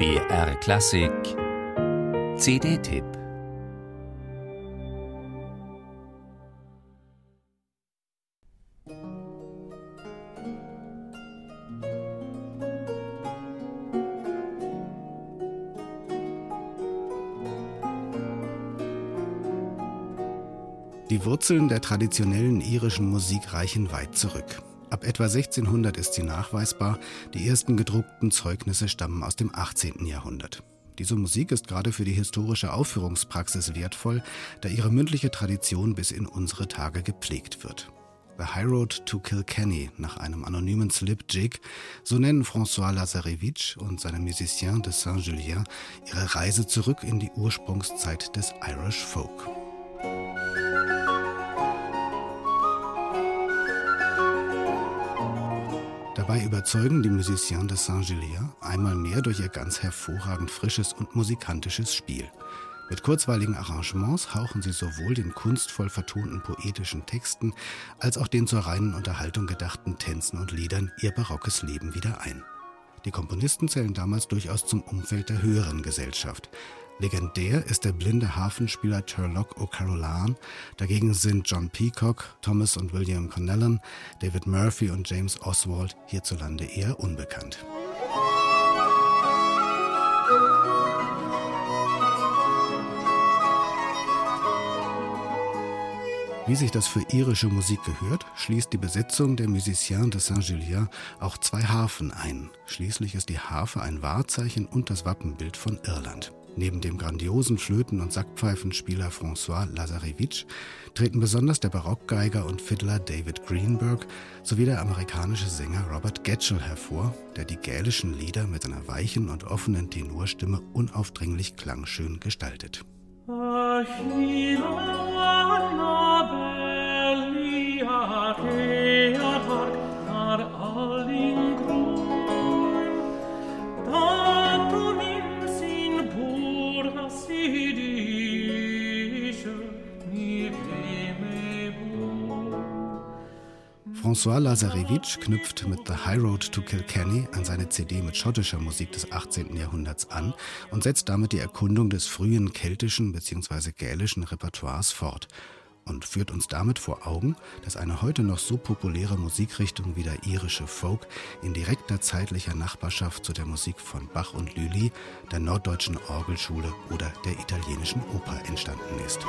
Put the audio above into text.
BR Klassik CD-Tipp Die Wurzeln der traditionellen irischen Musik reichen weit zurück. Ab etwa 1600 ist sie nachweisbar, die ersten gedruckten Zeugnisse stammen aus dem 18. Jahrhundert. Diese Musik ist gerade für die historische Aufführungspraxis wertvoll, da ihre mündliche Tradition bis in unsere Tage gepflegt wird. The High Road to Kilkenny nach einem anonymen Slip-Jig, so nennen François Lazarevich und seine Musiciens de Saint-Julien ihre Reise zurück in die Ursprungszeit des Irish Folk. Dabei überzeugen die Musiciens de Saint-Gilien einmal mehr durch ihr ganz hervorragend frisches und musikantisches Spiel. Mit kurzweiligen Arrangements hauchen sie sowohl den kunstvoll vertonten poetischen Texten als auch den zur reinen Unterhaltung gedachten Tänzen und Liedern ihr barockes Leben wieder ein. Die Komponisten zählen damals durchaus zum Umfeld der höheren Gesellschaft. Legendär ist der blinde Hafenspieler Turlock O'Carolan. Dagegen sind John Peacock, Thomas und William Connellan, David Murphy und James Oswald hierzulande eher unbekannt. Wie sich das für irische Musik gehört, schließt die Besetzung der Musiciens de Saint-Julien auch zwei Harfen ein. Schließlich ist die Harfe ein Wahrzeichen und das Wappenbild von Irland. Neben dem grandiosen Flöten- und Sackpfeifenspieler François Lazarevich treten besonders der Barockgeiger und Fiddler David Greenberg sowie der amerikanische Sänger Robert Getchell hervor, der die gälischen Lieder mit seiner weichen und offenen Tenorstimme unaufdringlich klangschön gestaltet. François Lazarevich knüpft mit The High Road to Kilkenny an seine CD mit schottischer Musik des 18. Jahrhunderts an und setzt damit die Erkundung des frühen keltischen bzw. gälischen Repertoires fort und führt uns damit vor Augen, dass eine heute noch so populäre Musikrichtung wie der irische Folk in direkter zeitlicher Nachbarschaft zu der Musik von Bach und Lully, der norddeutschen Orgelschule oder der italienischen Oper entstanden ist.